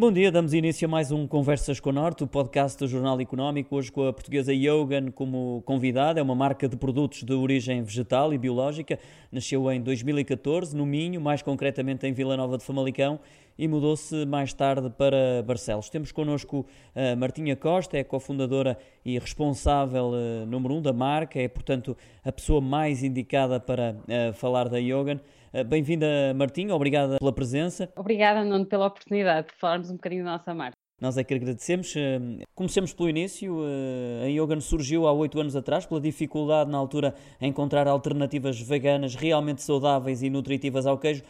Bom dia, damos início a mais um Conversas com o Norte, o podcast do Jornal Económico, hoje com a portuguesa Yogan como convidada. É uma marca de produtos de origem vegetal e biológica. Nasceu em 2014 no Minho, mais concretamente em Vila Nova de Famalicão, e mudou-se mais tarde para Barcelos. Temos connosco a Martinha Costa, é cofundadora e responsável uh, número um da marca, é portanto a pessoa mais indicada para uh, falar da Yogan. Eh, bem-vinda, Martinho, obrigada pela presença. Obrigada, Nuno, pela oportunidade de falarmos um bocadinho da nossa marca. Nós é que agradecemos. Eh, comecemos pelo início. Eh, a Yogan surgiu há oito anos atrás pela dificuldade na altura em encontrar alternativas veganas realmente saudáveis e nutritivas ao queijo.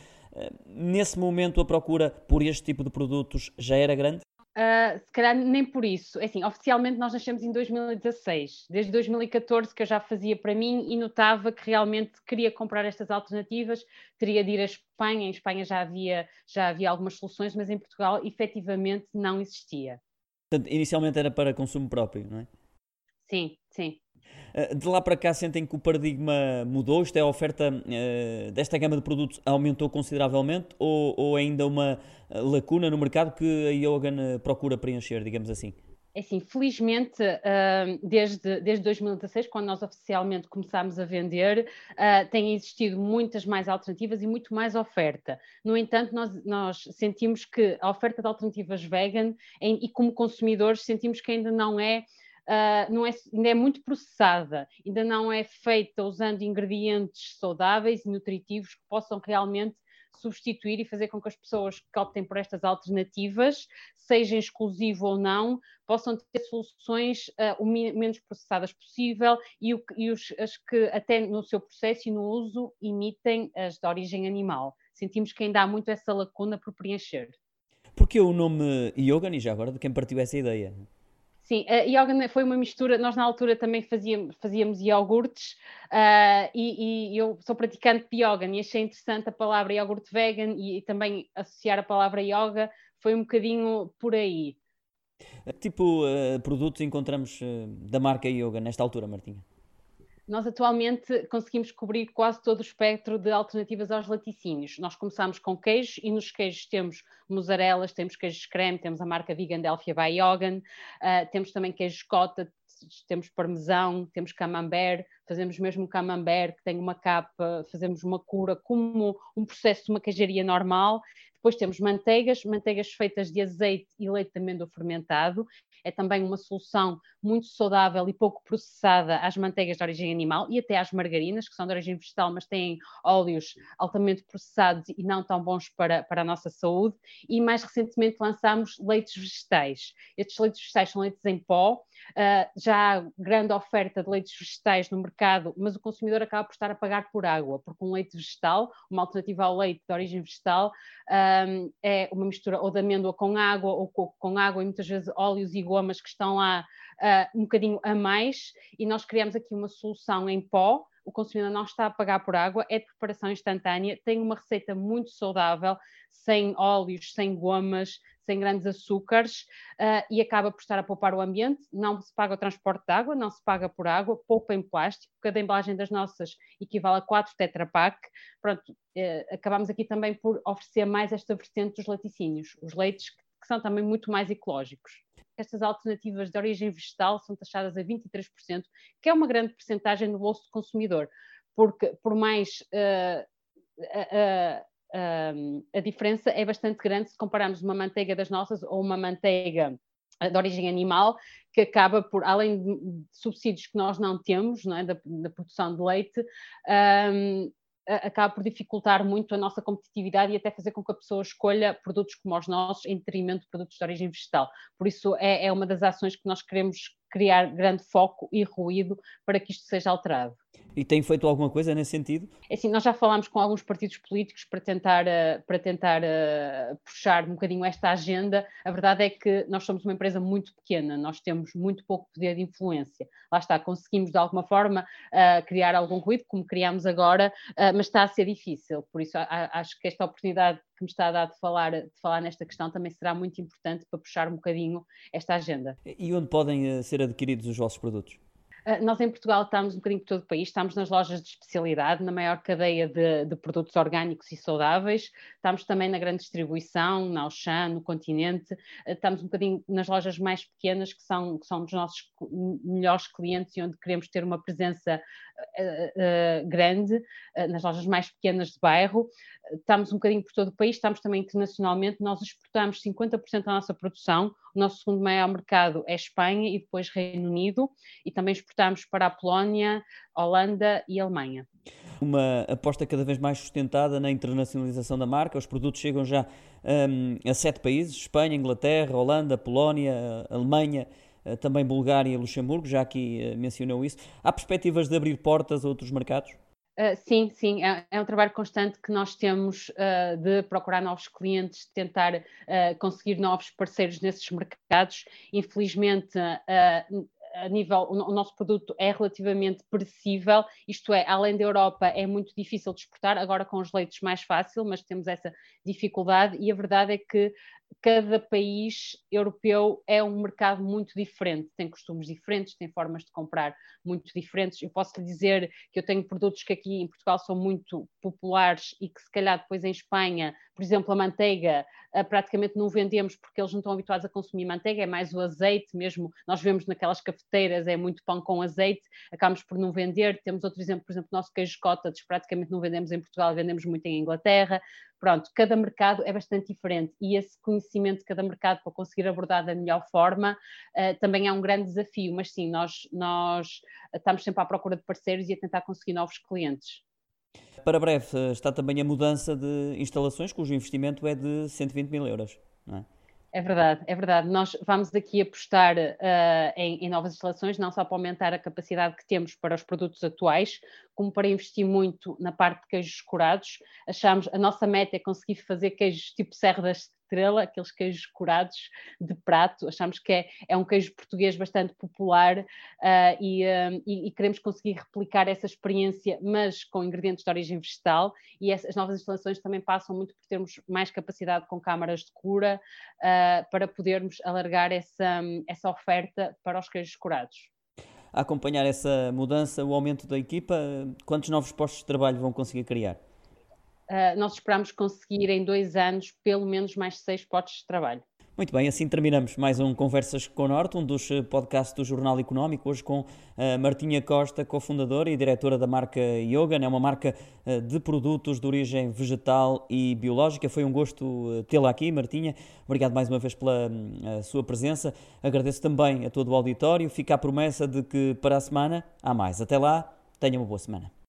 Nesse momento a procura por este tipo de produtos já era grande? Uh, se calhar nem por isso. É assim, oficialmente nós nascemos em 2016. Desde 2014 que eu já fazia para mim e notava que realmente queria comprar estas alternativas, teria de ir à Espanha. Em Espanha já havia, já havia algumas soluções, mas em Portugal efetivamente não existia. Portanto, inicialmente era para consumo próprio, não é? Sim, sim. Eh, de lá para cá sentem que o paradigma mudou? Isto é, a oferta uh, desta gama de produtos aumentou consideravelmente ou, ou ainda uma eh, lacuna no mercado que a Yogan procura preencher, digamos assim? É assim, felizmente, desde, desde 2016, quando nós oficialmente começámos a vender, têm existido muitas mais alternativas e muito mais oferta. No entanto, nós, nós sentimos que a oferta de alternativas vegan, e como consumidores, sentimos que ainda não é uh, não é, ainda é muito processada, ainda não é feita usando ingredientes saudáveis e nutritivos que possam realmente substituir e fazer com que as pessoas que optem por estas alternativas, seja exclusivo ou não, possam ter soluções uh, o menos processadas possível e, o, e os, as que até no seu processo e no uso imitem as de origem animal. Sentimos que ainda há muito essa lacuna por preencher. Porque o nome Yogan, e já agora de quem partiu essa ideia? Sim, a yoga foi uma mistura, nós na altura também fazíamos, fazíamos iogurtes uh, e, e, eu sou praticante de yoga e achei interessante a palavra iogurte vegan e, e, também associar a palavra yoga foi um bocadinho por aí. Que tipo uh, produtos encontramos uh, da marca Yoga nesta altura, Martinha? Nós atualmente conseguimos cobrir quase todo o espectro de alternativas aos laticínios. Nós começamos com queijos e nos queijos temos mussarelas, temos queijos creme, temos a marca Vegan Delphia by Yogan, uh, temos também queijos cota, temos parmesão, temos camembert, fazemos mesmo camembert que tem uma capa, fazemos uma cura como um processo de uma queijaria normal. Depois temos manteigas, manteigas feitas de azeite e leite de amêndoa fermentado é também uma solução muito saudável e pouco processada às manteigas de origem animal e até às margarinas, que são de origem vegetal, mas têm óleos altamente processados e não tão bons para, para a nossa saúde. E mais recentemente lançámos leites vegetais. Estes leites vegetais são leites em pó, Uh, já há grande oferta de leites vegetais no mercado, mas o consumidor acaba por estar a pagar por água, porque um leite vegetal, uma alternativa ao leite de origem vegetal, um, é uma mistura ou de amêndoa com água ou coco com água e muitas vezes óleos e gomas que estão lá uh, um bocadinho a mais, e nós criamos aqui uma solução em pó. O consumidor não está a pagar por água, é de preparação instantânea, tem uma receita muito saudável, sem óleos, sem gomas, sem grandes açúcares uh, e acaba por estar a poupar o ambiente. Não se paga o transporte de água, não se paga por água, poupa em plástico. Cada embalagem das nossas equivale a 4 Tetra Pak. Pronto, uh, acabamos aqui também por oferecer mais esta vertente dos laticínios, os leites que, que são também muito mais ecológicos. Estas alternativas de origem vegetal são taxadas a 23%, que é uma grande percentagem no bolso do consumidor, porque por mais uh, uh, a diferença é bastante grande se compararmos uma manteiga das nossas ou uma manteiga de origem animal, que acaba por, além de subsídios que nós não temos, não é, da, da, produção de leite, um, acaba por dificultar muito a nossa competitividade e até fazer com que a pessoa escolha produtos como os nossos em detrimento de produtos de origem vegetal. Por isso é, é uma das ações que nós queremos criar grande foco e ruído para que isto seja alterado. E tem feito alguma coisa nesse sentido? É assim, nós já falámos com alguns partidos políticos para tentar, uh, para tentar uh, puxar um bocadinho esta agenda. A verdade é que nós somos uma empresa muito pequena, nós temos muito pouco poder de influência. Lá está, conseguimos de alguma forma uh, criar algum ruído, como criamos agora, mas está a ser difícil. Por isso, acho que esta oportunidade que me está a dar de falar, de falar nesta questão também será muito importante para puxar um bocadinho esta agenda. E onde podem ser adquiridos os vossos produtos? Ah, nós em Portugal estamos um bocadinho por todo o país, estamos nas lojas de especialidade, na maior cadeia de, de produtos orgânicos e saudáveis, estamos também na grande distribuição, na Auchan, no continente, ah, estamos um bocadinho nas lojas mais pequenas, que são, que são dos nossos melhores clientes e onde queremos ter uma presença uh, uh, grande, uh, nas lojas mais pequenas de bairro, estamos um bocadinho por todo o país, estamos também internacionalmente, nós exportamos 50% da nossa produção, o nosso segundo maior mercado é Espanha e depois Reino Unido, e também exportamos para a Polónia, Holanda e Alemanha. Uma aposta cada vez mais sustentada na internacionalização da marca, os produtos chegam já um, a sete países: Espanha, Inglaterra, Holanda, Polónia, Alemanha eh, também Bulgária e Luxemburgo, já aqui eh, mencionou isso. Há perspectivas de abrir portas a outros mercados? Uh, sim, sim, é, é, um trabalho constante que nós temos uh, de procurar novos clientes, de tentar uh, conseguir novos parceiros nesses mercados. Infelizmente, a nível, o nosso produto é relativamente perecível, isto é, além da Europa é muito difícil de exportar, agora com os leitos mais fácil, mas temos essa dificuldade e a verdade é que cada país europeu é um mercado muito diferente, tem costumes diferentes, tem formas de comprar muito diferentes. Eu posso lhe dizer que eu tenho produtos que aqui em Portugal são muito populares e que se calhar depois em Espanha, por exemplo, a manteiga, uh, praticamente não vendemos porque eles não estão habituados a consumir manteiga, é mais o azeite mesmo. Nós vemos naquelas cafeteiras, é muito pão com azeite, acabamos por não vender. Temos outro exemplo, por exemplo, o nosso queijo cottage, praticamente não vendemos em Portugal, vendemos muito em Inglaterra. Pronto, cada mercado é bastante diferente e esse conhecimento de cada mercado para conseguir abordar da melhor forma uh, também é um grande desafio, mas sim, nós, nós estamos sempre à procura de parceiros e a tentar conseguir novos clientes. Para breve eh, está também a mudança de instalações, cujo investimento é de 120 mil euros, não é? É verdade, é verdade. Nós vamos aqui apostar uh, em, em, novas instalações, não só para aumentar a capacidade que temos para os produtos atuais, como para investir muito na parte de queijos curados. Achamos, a nossa meta é conseguir fazer queijos tipo Serra das estrela, aqueles queijos curados de prato. Achamos que é, é um queijo português bastante popular uh, e, uh, e, e, queremos conseguir replicar essa experiência, mas com ingredientes de origem vegetal. E as novas instalações também passam muito por termos mais capacidade com câmaras de cura uh, para podermos alargar essa, essa oferta para os queijos curados. A acompanhar essa mudança, o aumento da equipa, quantos novos postos de trabalho vão conseguir criar? Uh, nós esperamos conseguir em dois anos pelo menos mais seis postos de trabalho. Muito bem, assim terminamos mais um Conversas com o Norte, um dos eh, podcasts do Jornal Económico, hoje com a eh, Martinha Costa, cofundadora e diretora da marca Yogan, é uma marca de produtos de origem vegetal e biológica. Foi um gosto tê-la aqui, Martinha. Obrigado mais uma vez pela hum, sua presença. Agradeço também a todo o auditório. Fica a promessa de que para a semana há mais. Até lá, tenha uma boa semana.